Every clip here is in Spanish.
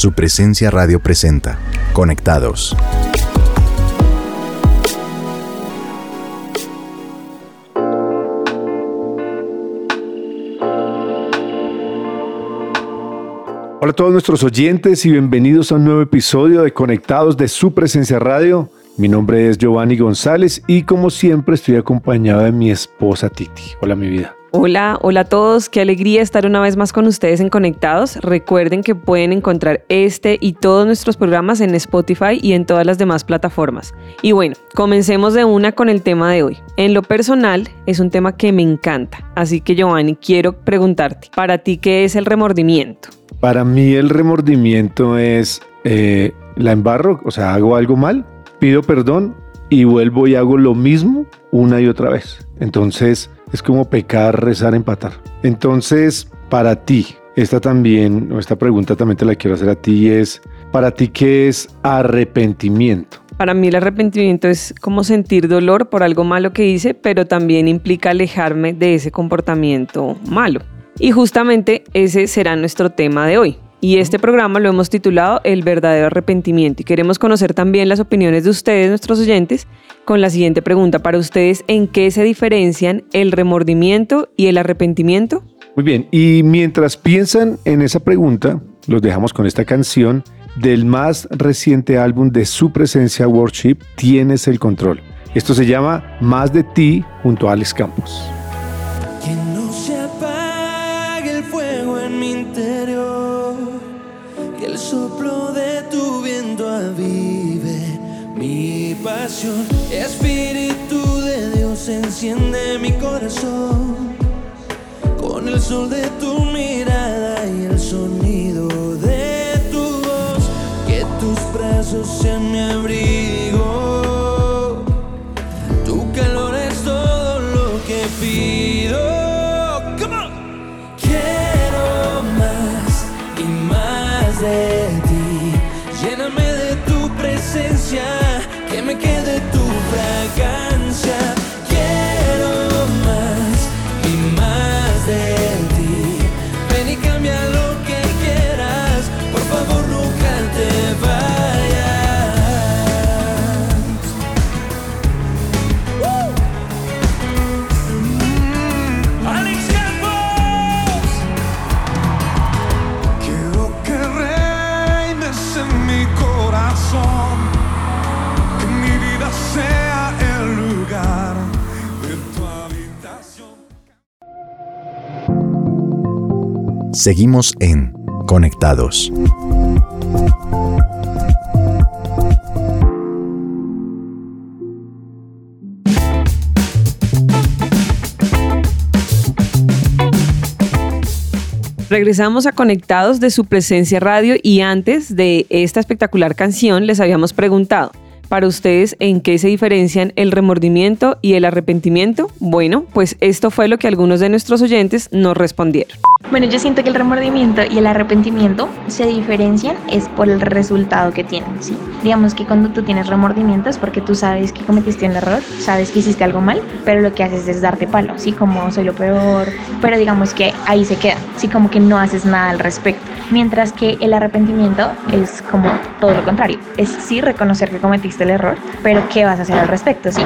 Su presencia radio presenta. Conectados. Hola a todos nuestros oyentes y bienvenidos a un nuevo episodio de Conectados de Su Presencia Radio. Mi nombre es Giovanni González y como siempre estoy acompañado de mi esposa Titi. Hola mi vida. Hola, hola a todos, qué alegría estar una vez más con ustedes en Conectados. Recuerden que pueden encontrar este y todos nuestros programas en Spotify y en todas las demás plataformas. Y bueno, comencemos de una con el tema de hoy. En lo personal es un tema que me encanta, así que Giovanni, quiero preguntarte, para ti, ¿qué es el remordimiento? Para mí el remordimiento es eh, la embarro, o sea, hago algo mal, pido perdón y vuelvo y hago lo mismo una y otra vez. Entonces es como pecar, rezar, empatar. Entonces, para ti, esta también, o esta pregunta también te la quiero hacer a ti, es, ¿para ti qué es arrepentimiento? Para mí el arrepentimiento es como sentir dolor por algo malo que hice, pero también implica alejarme de ese comportamiento malo. Y justamente ese será nuestro tema de hoy. Y este programa lo hemos titulado El verdadero arrepentimiento y queremos conocer también las opiniones de ustedes, nuestros oyentes, con la siguiente pregunta. Para ustedes, ¿en qué se diferencian el remordimiento y el arrepentimiento? Muy bien, y mientras piensan en esa pregunta, los dejamos con esta canción del más reciente álbum de su presencia Worship, Tienes el Control. Esto se llama Más de ti junto a Alex Campos. Espíritu de Dios enciende mi corazón con el sol de tu mirada y el sonido de tu voz. Que tus brazos sean mi abrigo. Seguimos en Conectados. Regresamos a Conectados de su presencia radio y antes de esta espectacular canción les habíamos preguntado, para ustedes en qué se diferencian el remordimiento y el arrepentimiento? Bueno, pues esto fue lo que algunos de nuestros oyentes nos respondieron. Bueno, yo siento que el remordimiento y el arrepentimiento se diferencian es por el resultado que tienen, ¿sí? Digamos que cuando tú tienes remordimiento es porque tú sabes que cometiste un error, sabes que hiciste algo mal, pero lo que haces es darte palo, ¿sí? Como soy lo peor, pero digamos que ahí se queda, ¿sí? Como que no haces nada al respecto. Mientras que el arrepentimiento es como todo lo contrario, es sí reconocer que cometiste el error, pero ¿qué vas a hacer al respecto, ¿sí?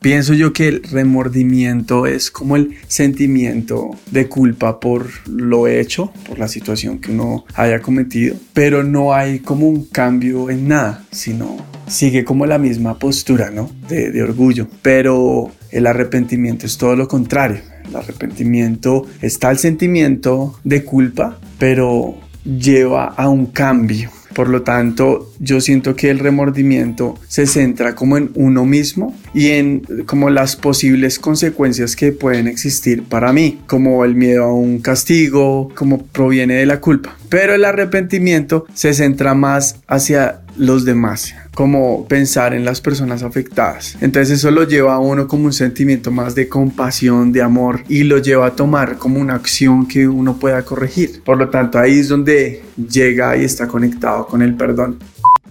Pienso yo que el remordimiento es como el sentimiento de culpa por lo hecho, por la situación que uno haya cometido, pero no hay como un cambio en nada, sino sigue como la misma postura, ¿no? De, de orgullo. Pero el arrepentimiento es todo lo contrario. El arrepentimiento está el sentimiento de culpa, pero lleva a un cambio por lo tanto, yo siento que el remordimiento se centra como en uno mismo y en como las posibles consecuencias que pueden existir para mí, como el miedo a un castigo, como proviene de la culpa. Pero el arrepentimiento se centra más hacia los demás, como pensar en las personas afectadas. Entonces eso lo lleva a uno como un sentimiento más de compasión, de amor y lo lleva a tomar como una acción que uno pueda corregir. Por lo tanto, ahí es donde llega y está conectado con el perdón.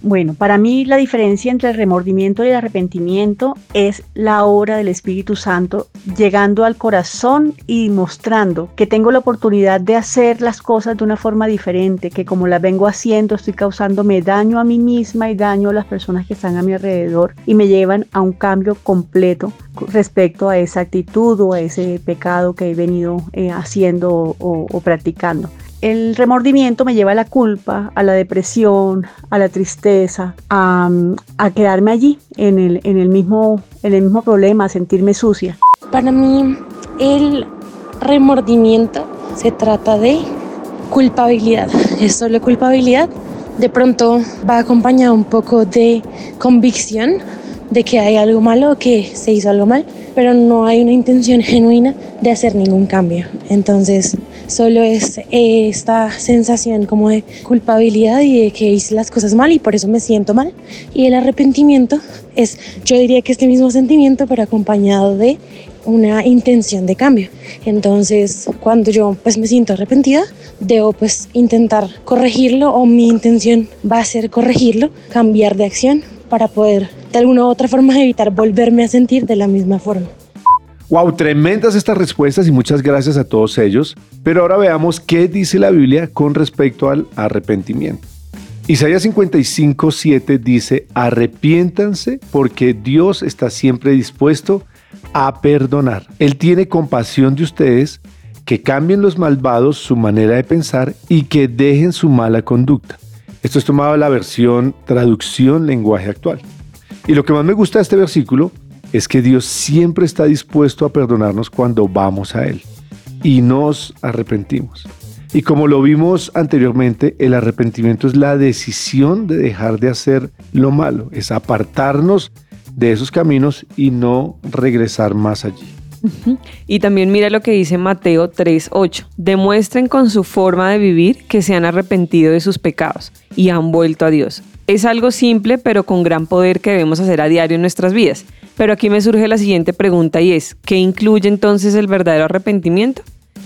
Bueno, para mí la diferencia entre el remordimiento y el arrepentimiento es la obra del Espíritu Santo llegando al corazón y mostrando que tengo la oportunidad de hacer las cosas de una forma diferente, que como las vengo haciendo estoy causándome daño a mí misma y daño a las personas que están a mi alrededor y me llevan a un cambio completo respecto a esa actitud o a ese pecado que he venido eh, haciendo o practicando. El remordimiento me lleva a la culpa, a la depresión, a la tristeza, a, quedarme allí en el, mismo problema, a sentirme sucia. Para mí el remordimiento se trata de culpabilidad, es solo culpabilidad. De pronto va acompañado un poco de convicción de que hay algo malo, que se hizo algo mal, pero no hay una intención genuina de hacer ningún cambio. Entonces, solo es eh, esta sensación como de culpabilidad y de que hice las cosas mal y por eso me siento mal. Y el arrepentimiento es, yo diría que este mismo sentimiento, pero acompañado de una intención de cambio. Entonces, cuando yo pues me siento arrepentida, debo pues intentar corregirlo o mi intención va a ser corregirlo, cambiar de acción para poder de alguna u otra forma evitar volverme a sentir de la misma forma. Wow, tremendas estas respuestas y muchas gracias a todos ellos. Pero ahora veamos qué dice la Biblia con respecto al arrepentimiento. Isaías 55, 7 dice, arrepiéntanse porque Dios está siempre dispuesto a perdonar. Él tiene compasión de ustedes, que cambien los malvados su manera de pensar y que dejen su mala conducta. Esto es tomado de la versión traducción lenguaje actual. Y lo que más me gusta de este versículo es que Dios siempre está dispuesto a perdonarnos cuando vamos a Él y nos arrepentimos. Y como lo vimos anteriormente, el arrepentimiento es la decisión de dejar de hacer lo malo, es apartarnos de esos caminos y no regresar más allí. Y también mira lo que dice Mateo 3:8. Demuestren con su forma de vivir que se han arrepentido de sus pecados y han vuelto a Dios. Es algo simple pero con gran poder que debemos hacer a diario en nuestras vidas. Pero aquí me surge la siguiente pregunta y es, ¿qué incluye entonces el verdadero arrepentimiento?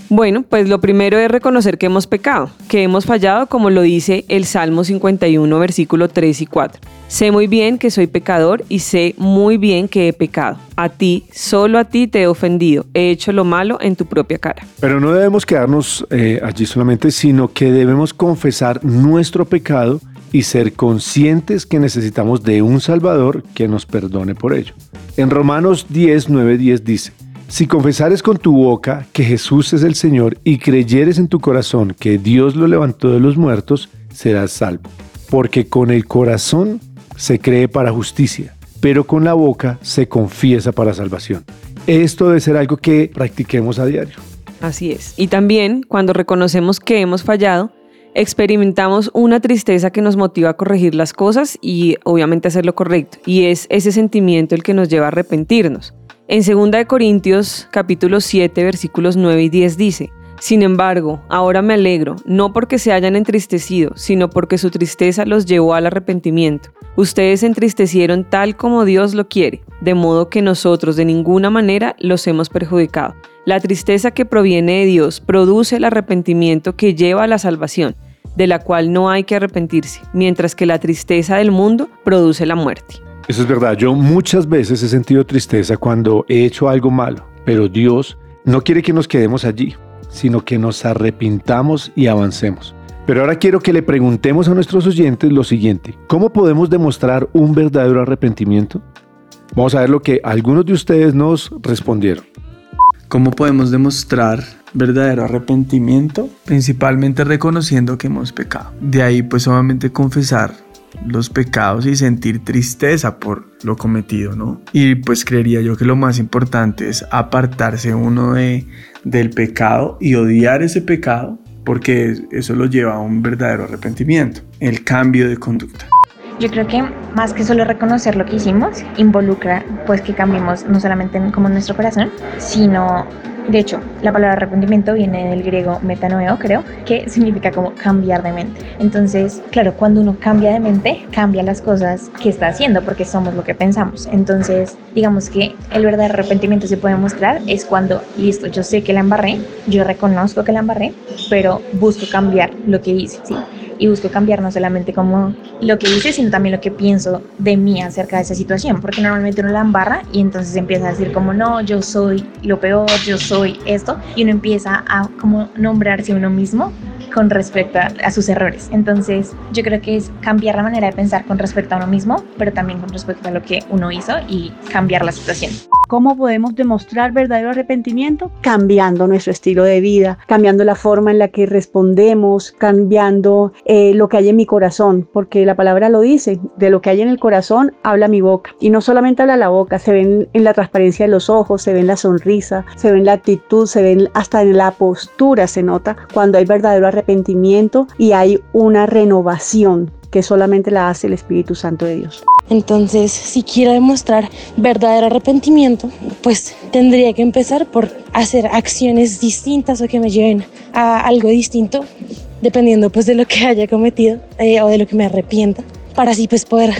Bueno, pues lo primero es reconocer que hemos pecado, que hemos fallado como lo dice el Salmo 51, versículo 3 y 4. Sé muy bien que soy pecador y sé muy bien que he pecado. A ti, solo a ti te he ofendido, he hecho lo malo en tu propia cara. Pero no debemos quedarnos eh, allí solamente, sino que debemos confesar nuestro pecado y ser conscientes que necesitamos de un Salvador que nos perdone por ello. En Romanos 10, 9, 10 dice, si confesares con tu boca que Jesús es el Señor y creyeres en tu corazón que Dios lo levantó de los muertos, serás salvo. Porque con el corazón se cree para justicia, pero con la boca se confiesa para salvación. Esto debe ser algo que practiquemos a diario. Así es. Y también cuando reconocemos que hemos fallado, experimentamos una tristeza que nos motiva a corregir las cosas y obviamente hacer lo correcto. Y es ese sentimiento el que nos lleva a arrepentirnos. En 2 Corintios capítulo 7 versículos 9 y 10 dice, sin embargo, ahora me alegro, no porque se hayan entristecido, sino porque su tristeza los llevó al arrepentimiento. Ustedes se entristecieron tal como Dios lo quiere, de modo que nosotros de ninguna manera los hemos perjudicado. La tristeza que proviene de Dios produce el arrepentimiento que lleva a la salvación, de la cual no hay que arrepentirse, mientras que la tristeza del mundo produce la muerte. Eso es verdad, yo muchas veces he sentido tristeza cuando he hecho algo malo, pero Dios no quiere que nos quedemos allí, sino que nos arrepintamos y avancemos. Pero ahora quiero que le preguntemos a nuestros oyentes lo siguiente, ¿cómo podemos demostrar un verdadero arrepentimiento? Vamos a ver lo que algunos de ustedes nos respondieron. ¿Cómo podemos demostrar verdadero arrepentimiento? Principalmente reconociendo que hemos pecado. De ahí pues obviamente confesar los pecados y sentir tristeza por lo cometido, ¿no? Y pues creería yo que lo más importante es apartarse uno de, del pecado y odiar ese pecado porque eso lo lleva a un verdadero arrepentimiento, el cambio de conducta. Yo creo que más que solo reconocer lo que hicimos, involucra pues que cambiemos no solamente como nuestro corazón, sino de hecho, la palabra arrepentimiento viene del griego metanoeo, creo, que significa como cambiar de mente. Entonces, claro, cuando uno cambia de mente, cambia las cosas que está haciendo porque somos lo que pensamos. Entonces, digamos que el verdadero arrepentimiento se puede mostrar es cuando, listo, yo sé que la embarré, yo reconozco que la embarré, pero busco cambiar lo que hice, ¿sí? Y busco cambiar no solamente como lo que hice, sino también lo que pienso de mí acerca de esa situación, porque normalmente uno la embarra y entonces empieza a decir como no, yo soy lo peor, yo soy esto, y uno empieza a como nombrarse uno mismo con respecto a, sus errores. Entonces, yo creo que es cambiar la manera de pensar con respecto a uno mismo, pero también con respecto a lo que uno hizo y cambiar la situación. ¿Cómo podemos demostrar verdadero arrepentimiento? Cambiando nuestro estilo de vida, cambiando la forma en la que respondemos, cambiando eh, lo que hay en mi corazón, porque la palabra lo dice, de lo que hay en el corazón habla mi boca. Y no solamente habla la boca, se ven en la transparencia de los ojos, se ve en la sonrisa, se ve en la actitud, se ven hasta en la postura, se nota cuando hay verdadero arrepentimiento y hay una renovación que solamente la hace el Espíritu Santo de Dios. Entonces, si quiero demostrar verdadero arrepentimiento, pues tendría que empezar por hacer acciones distintas o que me lleven a algo distinto, dependiendo pues de lo que haya cometido eh, o de lo que me arrepienta, para así pues poder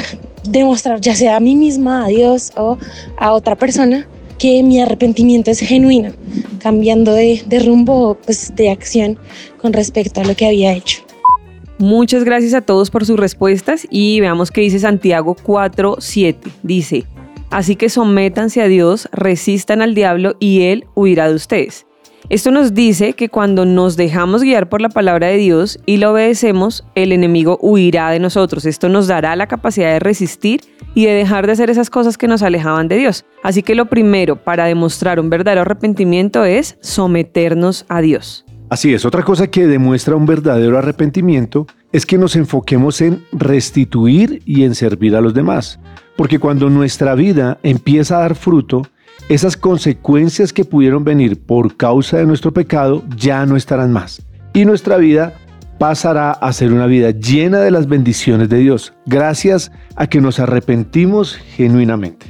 demostrar ya sea a mí misma, a Dios o a otra persona que mi arrepentimiento es genuino, cambiando de, rumbo pues de acción con respecto a lo que había hecho. Muchas gracias a todos por sus respuestas y veamos qué dice Santiago 4.7. Dice, así que sométanse a Dios, resistan al diablo y él huirá de ustedes. Esto nos dice que cuando nos dejamos guiar por la palabra de Dios y lo obedecemos, el enemigo huirá de nosotros. Esto nos dará la capacidad de resistir y de dejar de hacer esas cosas que nos alejaban de Dios. Así que lo primero para demostrar un verdadero arrepentimiento es someternos a Dios. Así es, otra cosa que demuestra un verdadero arrepentimiento es que nos enfoquemos en restituir y en servir a los demás. Porque cuando nuestra vida empieza a dar fruto, esas consecuencias que pudieron venir por causa de nuestro pecado ya no estarán más. Y nuestra vida pasará a ser una vida llena de las bendiciones de Dios, gracias a que nos arrepentimos genuinamente.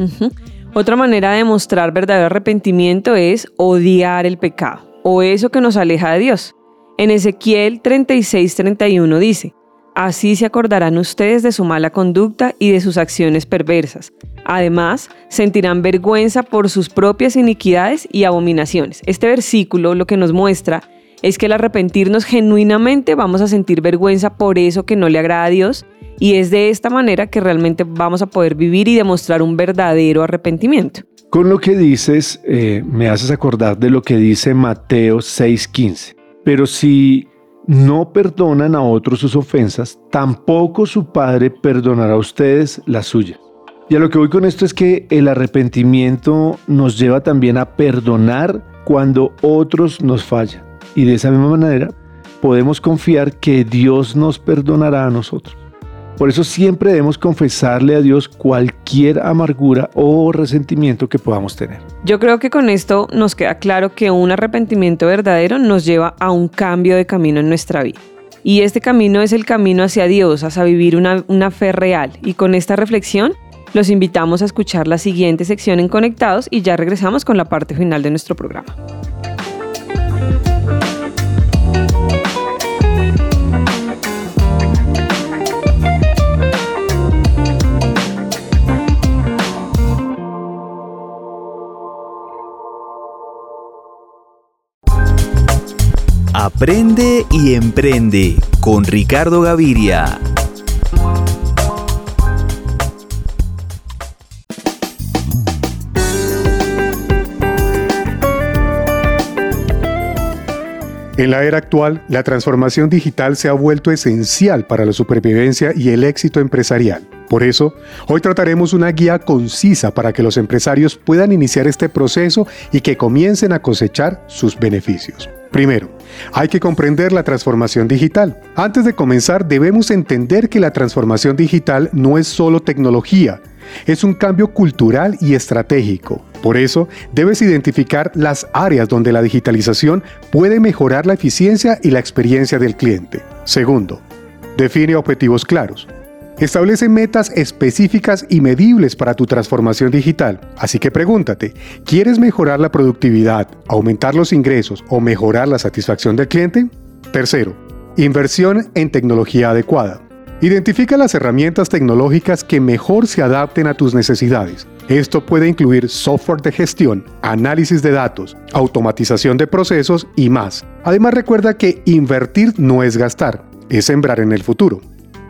Otra manera de mostrar verdadero arrepentimiento es odiar el pecado o eso que nos aleja de Dios. En Ezequiel 36:31 dice, Así se acordarán ustedes de su mala conducta y de sus acciones perversas. Además, sentirán vergüenza por sus propias iniquidades y abominaciones. Este versículo lo que nos muestra es que al arrepentirnos genuinamente vamos a sentir vergüenza por eso que no le agrada a Dios y es de esta manera que realmente vamos a poder vivir y demostrar un verdadero arrepentimiento. Con lo que dices, eh, me haces acordar de lo que dice Mateo 6:15. Pero si no perdonan a otros sus ofensas, tampoco su Padre perdonará a ustedes las suyas. Y a lo que voy con esto es que el arrepentimiento nos lleva también a perdonar cuando otros nos fallan. Y de esa misma manera podemos confiar que Dios nos perdonará a nosotros. Por eso siempre debemos confesarle a Dios cualquier amargura o resentimiento que podamos tener. Yo creo que con esto nos queda claro que un arrepentimiento verdadero nos lleva a un cambio de camino en nuestra vida. Y este camino es el camino hacia Dios, hacia vivir una, una fe real. Y con esta reflexión los invitamos a escuchar la siguiente sección en Conectados y ya regresamos con la parte final de nuestro programa. Aprende y emprende con Ricardo Gaviria. En la era actual, la transformación digital se ha vuelto esencial para la supervivencia y el éxito empresarial. Por eso, hoy trataremos una guía concisa para que los empresarios puedan iniciar este proceso y que comiencen a cosechar sus beneficios. Primero, hay que comprender la transformación digital. Antes de comenzar, debemos entender que la transformación digital no es solo tecnología, es un cambio cultural y estratégico. Por eso, debes identificar las áreas donde la digitalización puede mejorar la eficiencia y la experiencia del cliente. Segundo, define objetivos claros. Establece metas específicas y medibles para tu transformación digital. Así que pregúntate, ¿quieres mejorar la productividad, aumentar los ingresos o mejorar la satisfacción del cliente? Tercero, inversión en tecnología adecuada. Identifica las herramientas tecnológicas que mejor se adapten a tus necesidades. Esto puede incluir software de gestión, análisis de datos, automatización de procesos y más. Además recuerda que invertir no es gastar. es sembrar en el futuro.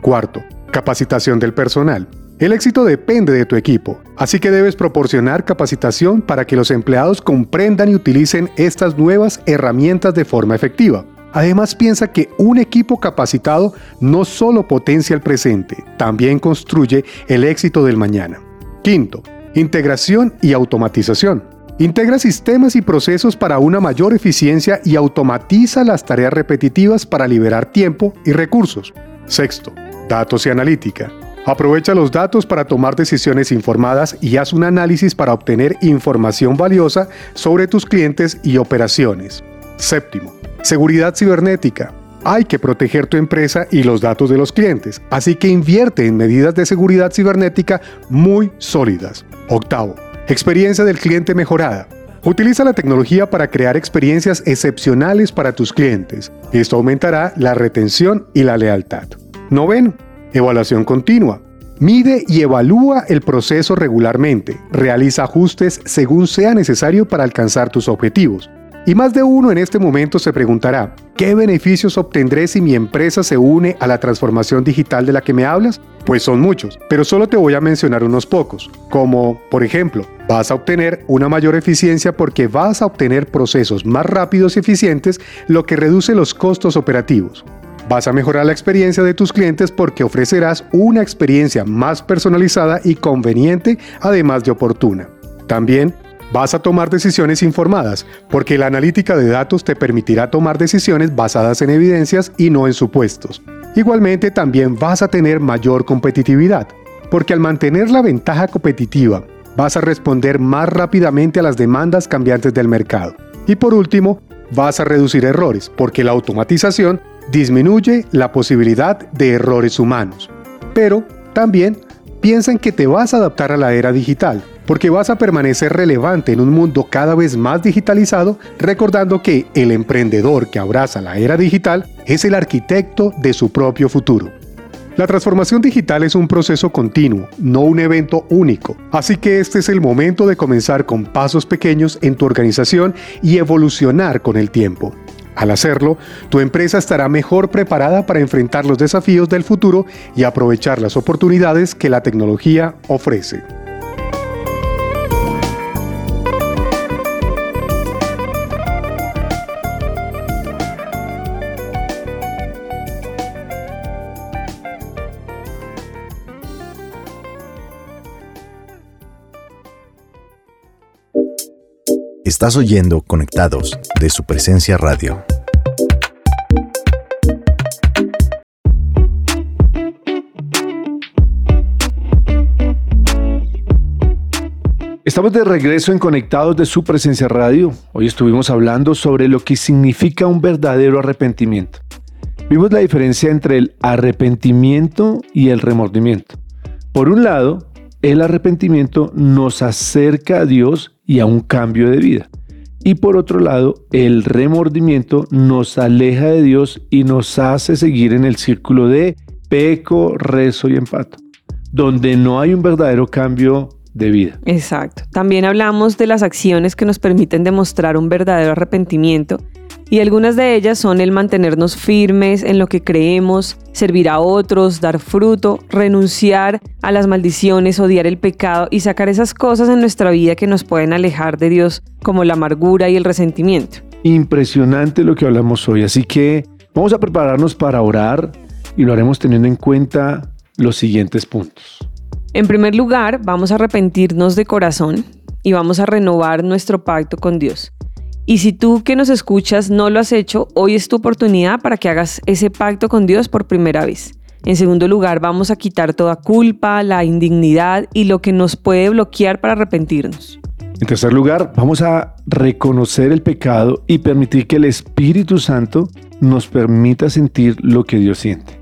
Cuarto, capacitación del personal. El éxito depende de tu equipo, así que debes proporcionar capacitación para que los empleados comprendan y utilicen estas nuevas herramientas de forma efectiva. Además piensa que un equipo capacitado no solo potencia el presente, también construye el éxito del mañana. Quinto, integración y automatización. Integra sistemas y procesos para una mayor eficiencia y automatiza las tareas repetitivas para liberar tiempo y recursos. Sexto, datos y analítica. Aprovecha los datos para tomar decisiones informadas y haz un análisis para obtener información valiosa sobre tus clientes y operaciones. Séptimo, seguridad cibernética. Hay que proteger tu empresa y los datos de los clientes, así que invierte en medidas de seguridad cibernética muy sólidas. Octavo, experiencia del cliente mejorada. Utiliza la tecnología para crear experiencias excepcionales para tus clientes. Esto aumentará la retención y la lealtad. Noveno, Evaluación continua. Mide y evalúa el proceso regularmente. Realiza ajustes según sea necesario para alcanzar tus objetivos. Y más de uno en este momento se preguntará, ¿qué beneficios obtendré si mi empresa se une a la transformación digital de la que me hablas? Pues son muchos, pero solo te voy a mencionar unos pocos, como, por ejemplo, vas a obtener una mayor eficiencia porque vas a obtener procesos más rápidos y eficientes, lo que reduce los costos operativos. Vas a mejorar la experiencia de tus clientes porque ofrecerás una experiencia más personalizada y conveniente, además de oportuna. También vas a tomar decisiones informadas, porque la analítica de datos te permitirá tomar decisiones basadas en evidencias y no en supuestos. Igualmente también vas a tener mayor competitividad, porque al mantener la ventaja competitiva, vas a responder más rápidamente a las demandas cambiantes del mercado. Y por último, vas a reducir errores, porque la automatización disminuye la posibilidad de errores humanos. Pero también piensa en que te vas a adaptar a la era digital, porque vas a permanecer relevante en un mundo cada vez más digitalizado, recordando que el emprendedor que abraza la era digital es el arquitecto de su propio futuro. La transformación digital es un proceso continuo, no un evento único, así que este es el momento de comenzar con pasos pequeños en tu organización y evolucionar con el tiempo. Al hacerlo, tu empresa estará mejor preparada para enfrentar los desafíos del futuro y aprovechar las oportunidades que la tecnología ofrece. Estás oyendo Conectados de su presencia radio. Estamos de regreso en Conectados de su presencia radio. Hoy estuvimos hablando sobre lo que significa un verdadero arrepentimiento. Vimos la diferencia entre el arrepentimiento y el remordimiento. Por un lado, el arrepentimiento nos acerca a Dios y a un cambio de vida. Y por otro lado, el remordimiento nos aleja de Dios y nos hace seguir en el círculo de peco, rezo y empato, donde no hay un verdadero cambio de vida. Exacto. También hablamos de las acciones que nos permiten demostrar un verdadero arrepentimiento y algunas de ellas son el mantenernos firmes en lo que creemos, servir a otros, dar fruto, renunciar a las maldiciones, odiar el pecado y sacar esas cosas en nuestra vida que nos pueden alejar de Dios, como la amargura y el resentimiento. Impresionante lo que hablamos hoy, así que vamos a prepararnos para orar y lo haremos teniendo en cuenta los siguientes puntos. En primer lugar, vamos a arrepentirnos de corazón y vamos a renovar nuestro pacto con Dios. Y si tú que nos escuchas no lo has hecho, hoy es tu oportunidad para que hagas ese pacto con Dios por primera vez. En segundo lugar, vamos a quitar toda culpa, la indignidad y lo que nos puede bloquear para arrepentirnos. En tercer lugar, vamos a reconocer el pecado y permitir que el Espíritu Santo nos permita sentir lo que Dios siente.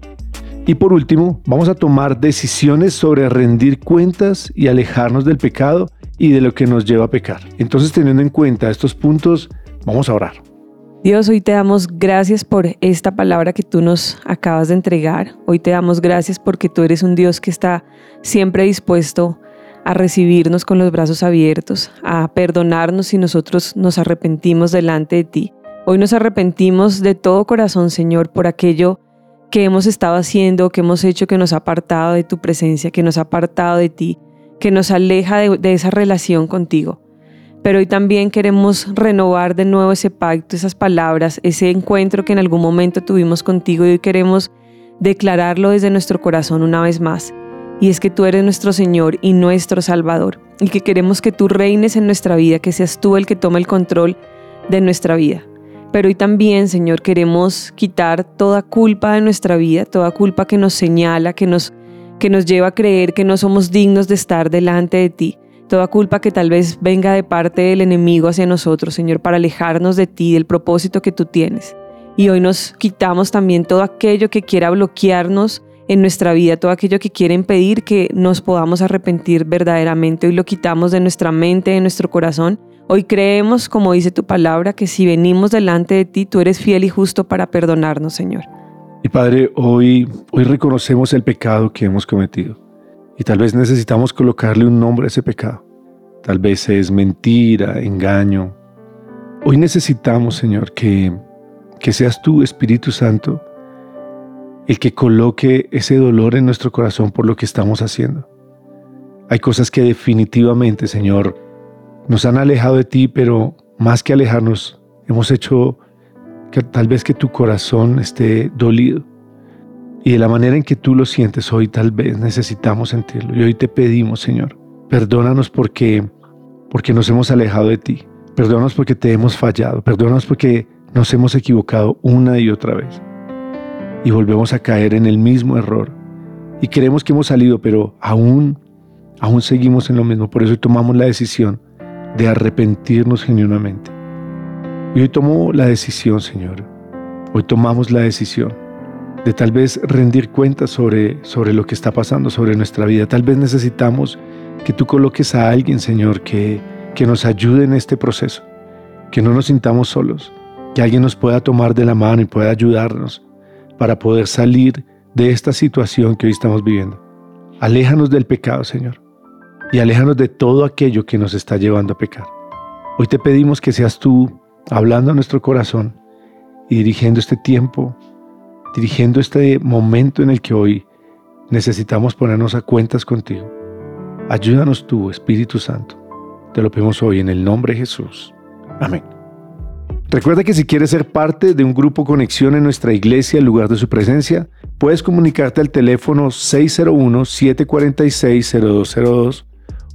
Y por último, vamos a tomar decisiones sobre rendir cuentas y alejarnos del pecado y de lo que nos lleva a pecar. Entonces, teniendo en cuenta estos puntos, vamos a orar. Dios, hoy te damos gracias por esta palabra que tú nos acabas de entregar. Hoy te damos gracias porque tú eres un Dios que está siempre dispuesto a recibirnos con los brazos abiertos, a perdonarnos si nosotros nos arrepentimos delante de ti. Hoy nos arrepentimos de todo corazón, Señor, por aquello que hemos estado haciendo, que hemos hecho que nos ha apartado de tu presencia, que nos ha apartado de ti, que nos aleja de, esa relación contigo. Pero hoy también queremos renovar de nuevo ese pacto, esas palabras, ese encuentro que en algún momento tuvimos contigo y hoy queremos declararlo desde nuestro corazón una vez más. Y es que tú eres nuestro Señor y nuestro Salvador y que queremos que tú reines en nuestra vida, que seas tú el que tome el control de nuestra vida. Pero hoy también, Señor, queremos quitar toda culpa de nuestra vida, toda culpa que nos señala, que nos, que nos lleva a creer que no somos dignos de estar delante de ti. Toda culpa que tal vez venga de parte del enemigo hacia nosotros, Señor, para alejarnos de ti, del propósito que tú tienes. Y hoy nos quitamos también todo aquello que quiera bloquearnos en nuestra vida, todo aquello que quiere impedir que nos podamos arrepentir verdaderamente. Hoy lo quitamos de nuestra mente, de nuestro corazón. Hoy creemos, como dice tu palabra, que si venimos delante de ti, tú eres fiel y justo para perdonarnos, Señor. Y Padre, hoy, hoy reconocemos el pecado que hemos cometido. Y tal vez necesitamos colocarle un nombre a ese pecado. Tal vez es mentira, engaño. Hoy necesitamos, Señor, que, que seas tú, Espíritu Santo, el que coloque ese dolor en nuestro corazón por lo que estamos haciendo. Hay cosas que definitivamente, Señor, nos han alejado de ti, pero más que alejarnos, hemos hecho que tal vez que tu corazón esté dolido. Y de la manera en que tú lo sientes hoy, tal vez necesitamos sentirlo. Y hoy te pedimos, Señor, perdónanos porque, porque nos hemos alejado de ti. Perdónanos porque te hemos fallado. Perdónanos porque nos hemos equivocado una y otra vez y volvemos a caer en el mismo error. Y creemos que hemos salido, pero aún, aún seguimos en lo mismo. Por eso tomamos la decisión de arrepentirnos genuinamente. Y hoy tomo la decisión, Señor. Hoy tomamos la decisión de tal vez rendir cuentas sobre, sobre lo que está pasando, sobre nuestra vida. Tal vez necesitamos que tú coloques a alguien, Señor, que, que nos ayude en este proceso, que no nos sintamos solos, que alguien nos pueda tomar de la mano y pueda ayudarnos para poder salir de esta situación que hoy estamos viviendo. Aléjanos del pecado, Señor, y aléjanos de todo aquello que nos está llevando a pecar. Hoy te pedimos que seas tú hablando a nuestro corazón y dirigiendo este tiempo, dirigiendo este momento en el que hoy necesitamos ponernos a cuentas contigo. Ayúdanos tú, Espíritu Santo. Te lo pedimos hoy en el nombre de Jesús. Amén. Recuerda que si quieres ser parte de un grupo conexión en nuestra iglesia en lugar de su presencia, puedes comunicarte al teléfono 601-746-0202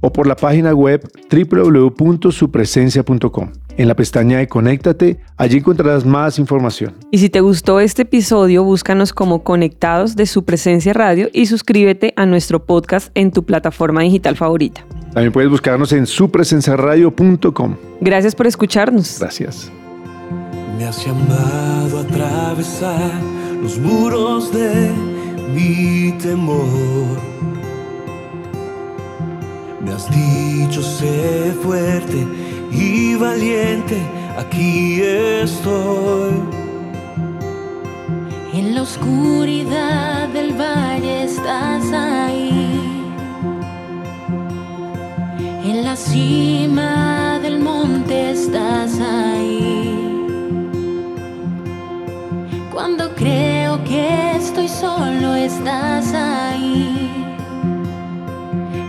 o por la página web www.supresencia.com. En la pestaña de Conéctate, allí encontrarás más información. Y si te gustó este episodio, búscanos como Conectados de su presencia radio y suscríbete a nuestro podcast en tu plataforma digital favorita. También puedes buscarnos en supresenciaradio.com. Gracias por escucharnos. Gracias. Me has llamado a atravesar los muros de mi temor. Me has dicho sé fuerte y valiente, aquí estoy. En la oscuridad del valle estás ahí. En la cima del monte estás ahí. Cuando creo que estoy solo, estás ahí.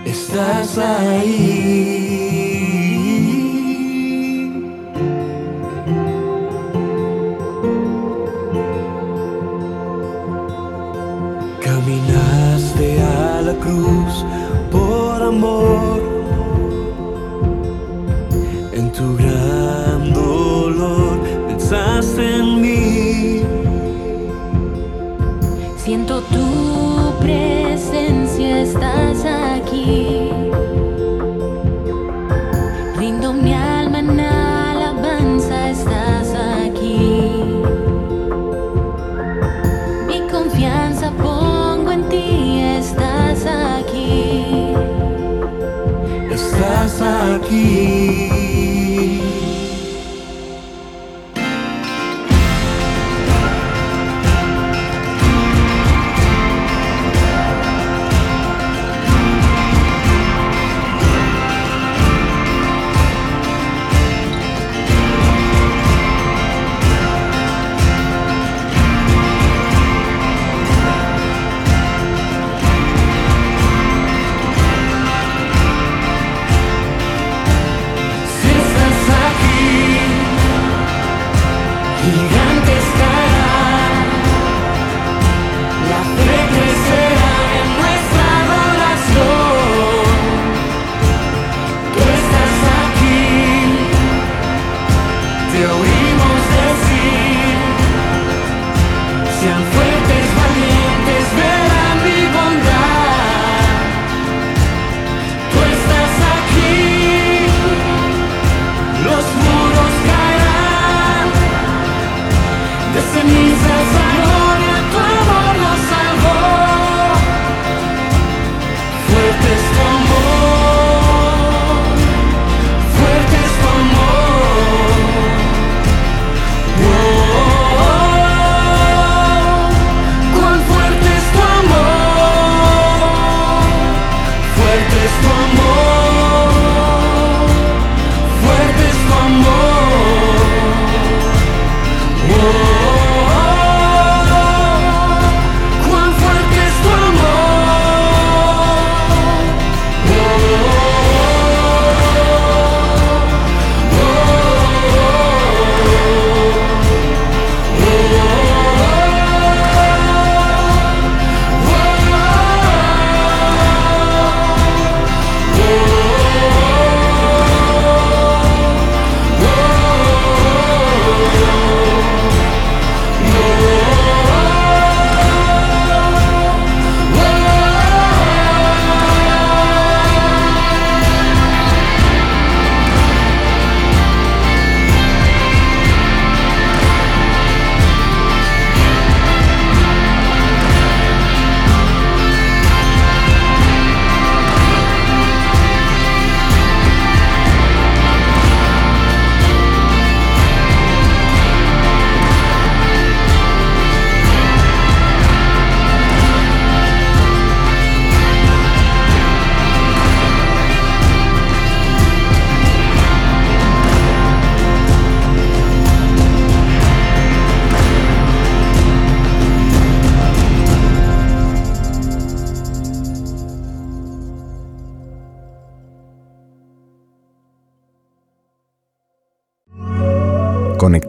Estás ahí. this one